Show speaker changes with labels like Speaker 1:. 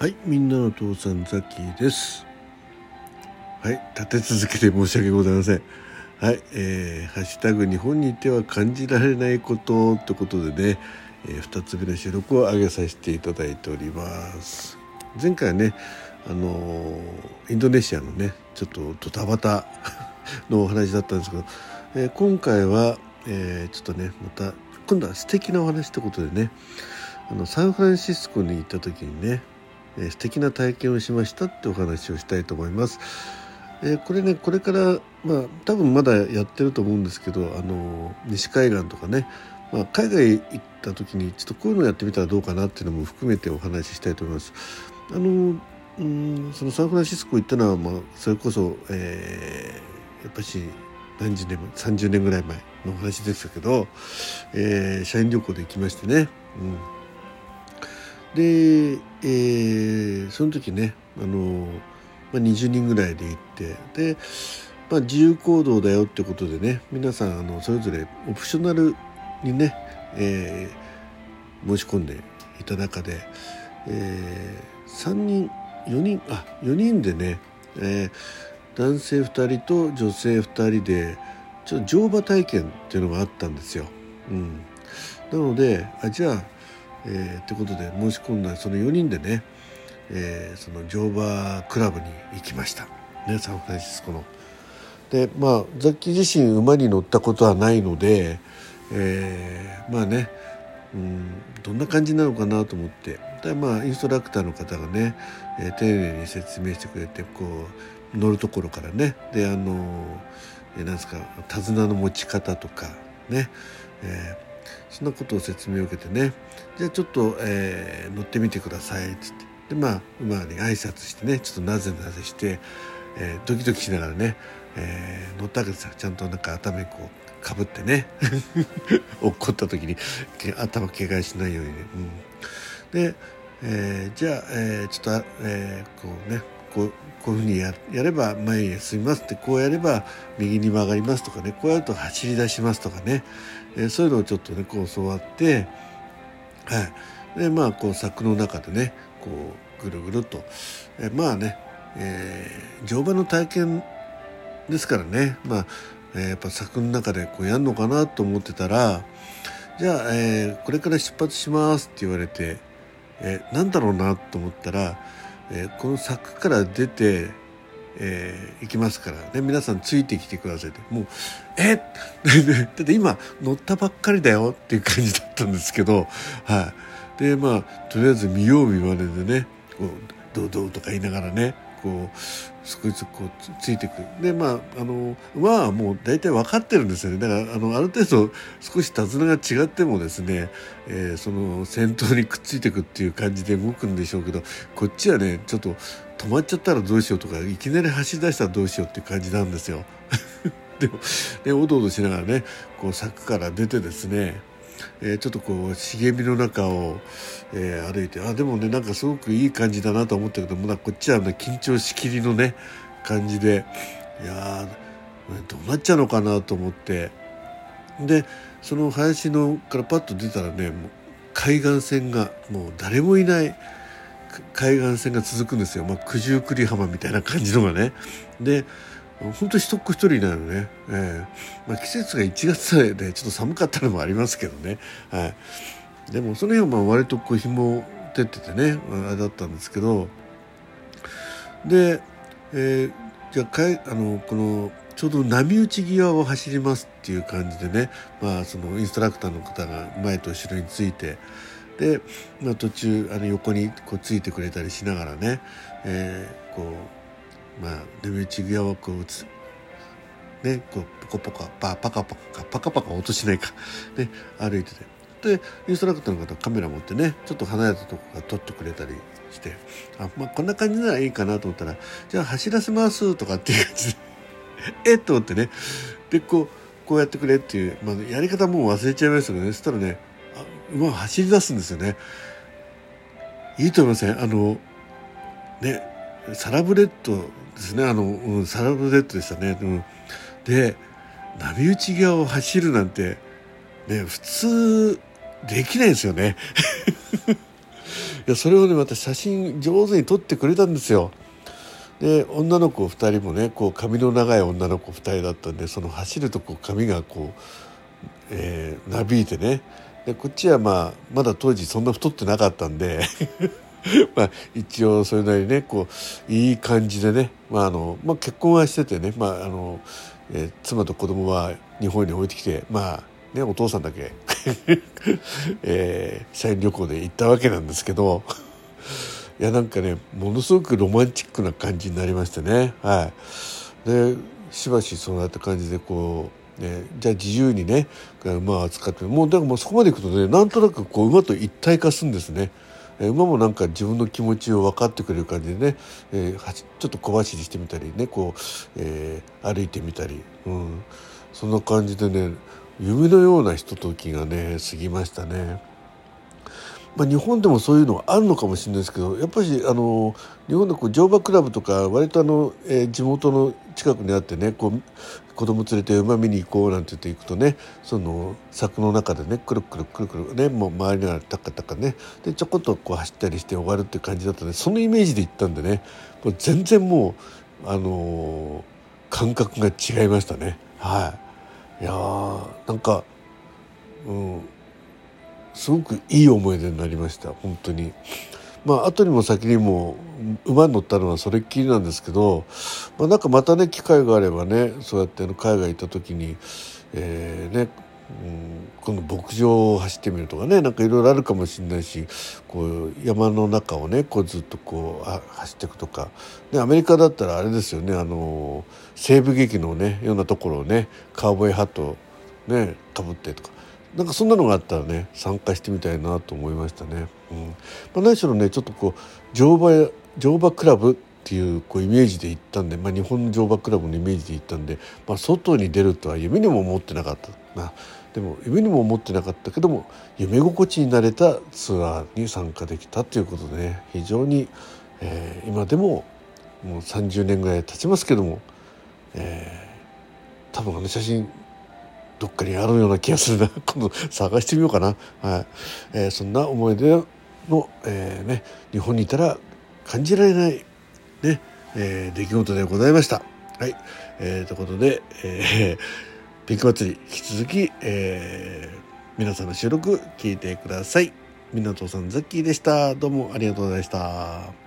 Speaker 1: はい、みんなの父さんザキーです。はい、立て続けて申し訳ございません。はい、えー、ハッシュタグ日本にいては感じられないことってことでね、えー、2つ目の収録を上げさせていただいております。前回ね、あのーインドネシアのね、ちょっとドタバタのお話だったんですけど、えー今回は、えーちょっとね、また今度は素敵なお話ってことでね、あのサンフランシスコに行った時にね、えー素敵な体験をしましたってお話をしたいと思います。えーこれねこれからまあ多分まだやってると思うんですけどあの西海岸とかね、まあ、海外行った時にちょっとこういうのやってみたらどうかなっていうのも含めてお話ししたいと思います。あのうんそのサンフランシスコ行ったのは、まあ、それこそ、えーやっぱし何十年30年ぐらい前のお話でしたけど、えー社員旅行で行きましてね。うんで、えーその時ねあの、まあ、20人ぐらいで行ってで、まあ、自由行動だよってことでね皆さんあのそれぞれオプショナルにね、えー申し込んでいた中で、え3人4人あ4人でね、えー男性2人と女性2人でちょっと乗馬体験っていうのがあったんですよ。うん、なのであじゃあえーってことで申し込んだその4人でね、えーその乗馬クラブに行きました、ね、サンフランシスコの。でまあザッキー自身馬に乗ったことはないので、えーまあね、うん、どんな感じなのかなと思って。でまあインストラクターの方がね、えー丁寧に説明してくれてこう乗るところからね。であのえーなんですか手綱の持ち方とかね、えーそんなことを説明を受けてね。じゃあちょっと、えー乗ってみてください。っつって。でまあ馬に挨拶してね。ちょっとなぜなぜして、えードキドキしながらね、えー乗ったわけですよちゃんとなんか頭こうかぶってね。落っこった時に頭怪我しないようにね。うん、で、えーじゃあ、えーちょっと、えーこうね。こうこういうふうにややれば前へ進みますってこうやれば右に曲がりますとかねこうやると走り出しますとかね、えーそういうのをちょっとねこう教わってはい。でまあこう柵の中でねこうぐるぐると、えーまあね、えー乗馬の体験ですからねまあ、えーやっぱ柵の中でこうやるのかなと思ってたらじゃあ、えーこれから出発しますって言われて、えーなんだろうなと思ったら、えーこの柵から出て、えー行きますから。ね皆さんついてきてくださいって。もうえ？だって今乗ったばっかりだよ。っていう感じだったんですけど。はい。でまあとりあえず見よう見まねでね。こうどうどうとか言いながらね。こう少しずつこうついていくでまああの馬はもう大体分かってるんですよねだからあのある程度少し手綱が違ってもですね、えーその先頭にくっついていくっていう感じで動くんでしょうけどこっちはねちょっと止まっちゃったらどうしようとかいきなり走り出したらどうしようっていう感じなんですよ。でもでおどおどしながらねこう柵から出てですねえーちょっとこう茂みの中を、えー歩いてあでもねなんかすごくいい感じだなと思ったけどもなこっちは、ね、緊張しきりのね感じでいやどうなっちゃうのかなと思って。でその林のからパッと出たらねもう海岸線がもう誰もいない海岸線が続くんですよ、まあ、九十九里浜みたいな感じのがね。で本当に一っ子一人なのね、ええ。まあ、季節が1月でちょっと寒かったのもありますけどね、はい、でもその辺はまあ割とこう紐照っててねあれだったんですけど。で、えーじゃあかいあのこのちょうど波打ち際を走りますっていう感じでね、まあ、そのインストラクターの方が前と後ろについて。で、まあ、途中あの横にこうついてくれたりしながらね、えーこうまあ波打ち際をこうつ。ねこうポコポコパパカパカパカパカ落としないか、ね、歩いてて。でインストラクターの方カメラ持ってねちょっと離れたとこから撮ってくれたりして。あ、まあ、こんな感じならいいかなと思ったらじゃあ走らせますとかっていう感じで。えっ？と思ってね。でこうこうやってくれっていう、まあ、やり方もう忘れちゃいましたけどね。そしたらねあ馬が走り出すんですよね。いいと思いません？あのねサラブレッドですね。あの、うん、サラブレッドでしたね、うん、で波打ち際を走るなんてね普通できないですよね。いやそれをねまた写真上手に撮ってくれたんですよ。で女の子2人もねこう髪の長い女の子2人だったんでその走るとこう髪がこう、えー、なびいてね。でこっちはまあまだ当時そんな太ってなかったんで。まあ一応それなりにねこういい感じでね、まああのまあ、結婚はしててね、まああのえー、妻と子供は日本に置いてきてまあねお父さんだけ えー、社員旅行で行ったわけなんですけどいやなんかねものすごくロマンチックな感じになりましてねはいでしばしそうやった感じでこう、ね、じゃあ自由にね馬を扱ってもうだからもうそこまでいくとねなんとなくこう馬と一体化するんですね。馬もなんか自分の気持ちを分かってくれる感じでね、えー、ちょっと小走りしてみたりねこう、えー、歩いてみたり、うん、そんな感じでね夢のようなひとときがね過ぎましたね。まあ、日本でもそういうのはあるのかもしれないですけどやっぱりあの日本のこう乗馬クラブとか割とあの、えー、地元の近くにあってねこう子供連れて馬見に行こうなんて言って行くとねその柵の中でねくるくるくるくるねもう周りがタカタカねでちょこっとこう走ったりして終わるっていう感じだったんでそのイメージで行ったんでねこれ全然もうあのー、感覚が違いましたねはい。いやなんかうんすごくいい思い出になりました本当に。まあ後にも先にも馬に乗ったのはそれっきりなんですけど、まあ、なんかまたね機会があればねそうやって海外行った時に、えー、ねうん、この牧場を走ってみるとかねなんかいろいろあるかもしれないしこう山の中をねこうずっとこうあ走っていくとかでアメリカだったらあれですよねあの西部劇のねようなところをねカウボーイハットねかぶってとかなんかそんなのがあったらね参加してみたいなと思いましたね。うんまあ、何しろねちょっとこう乗馬乗馬クラブっていうこうイメージで行ったんで、まあ、日本の乗馬クラブのイメージで行ったんで、まあ、外に出るとは夢にも思ってなかった、まあ、でも夢にも思ってなかったけども夢心地になれたツアーに参加できたということでね非常に、えー、今でももう30年ぐらい経ちますけども、えー、多分あの写真どっかにあるような気がするな 今度探してみようかな、はいえー、そんな思い出の、えーね、日本にいたら感じられない、ねえー、出来事でございました。はい、えー、ということで、えー、ピンク祭り引き続き、えー、皆さんの収録聞いてください。みなとさんザッキーでした。どうもありがとうございました。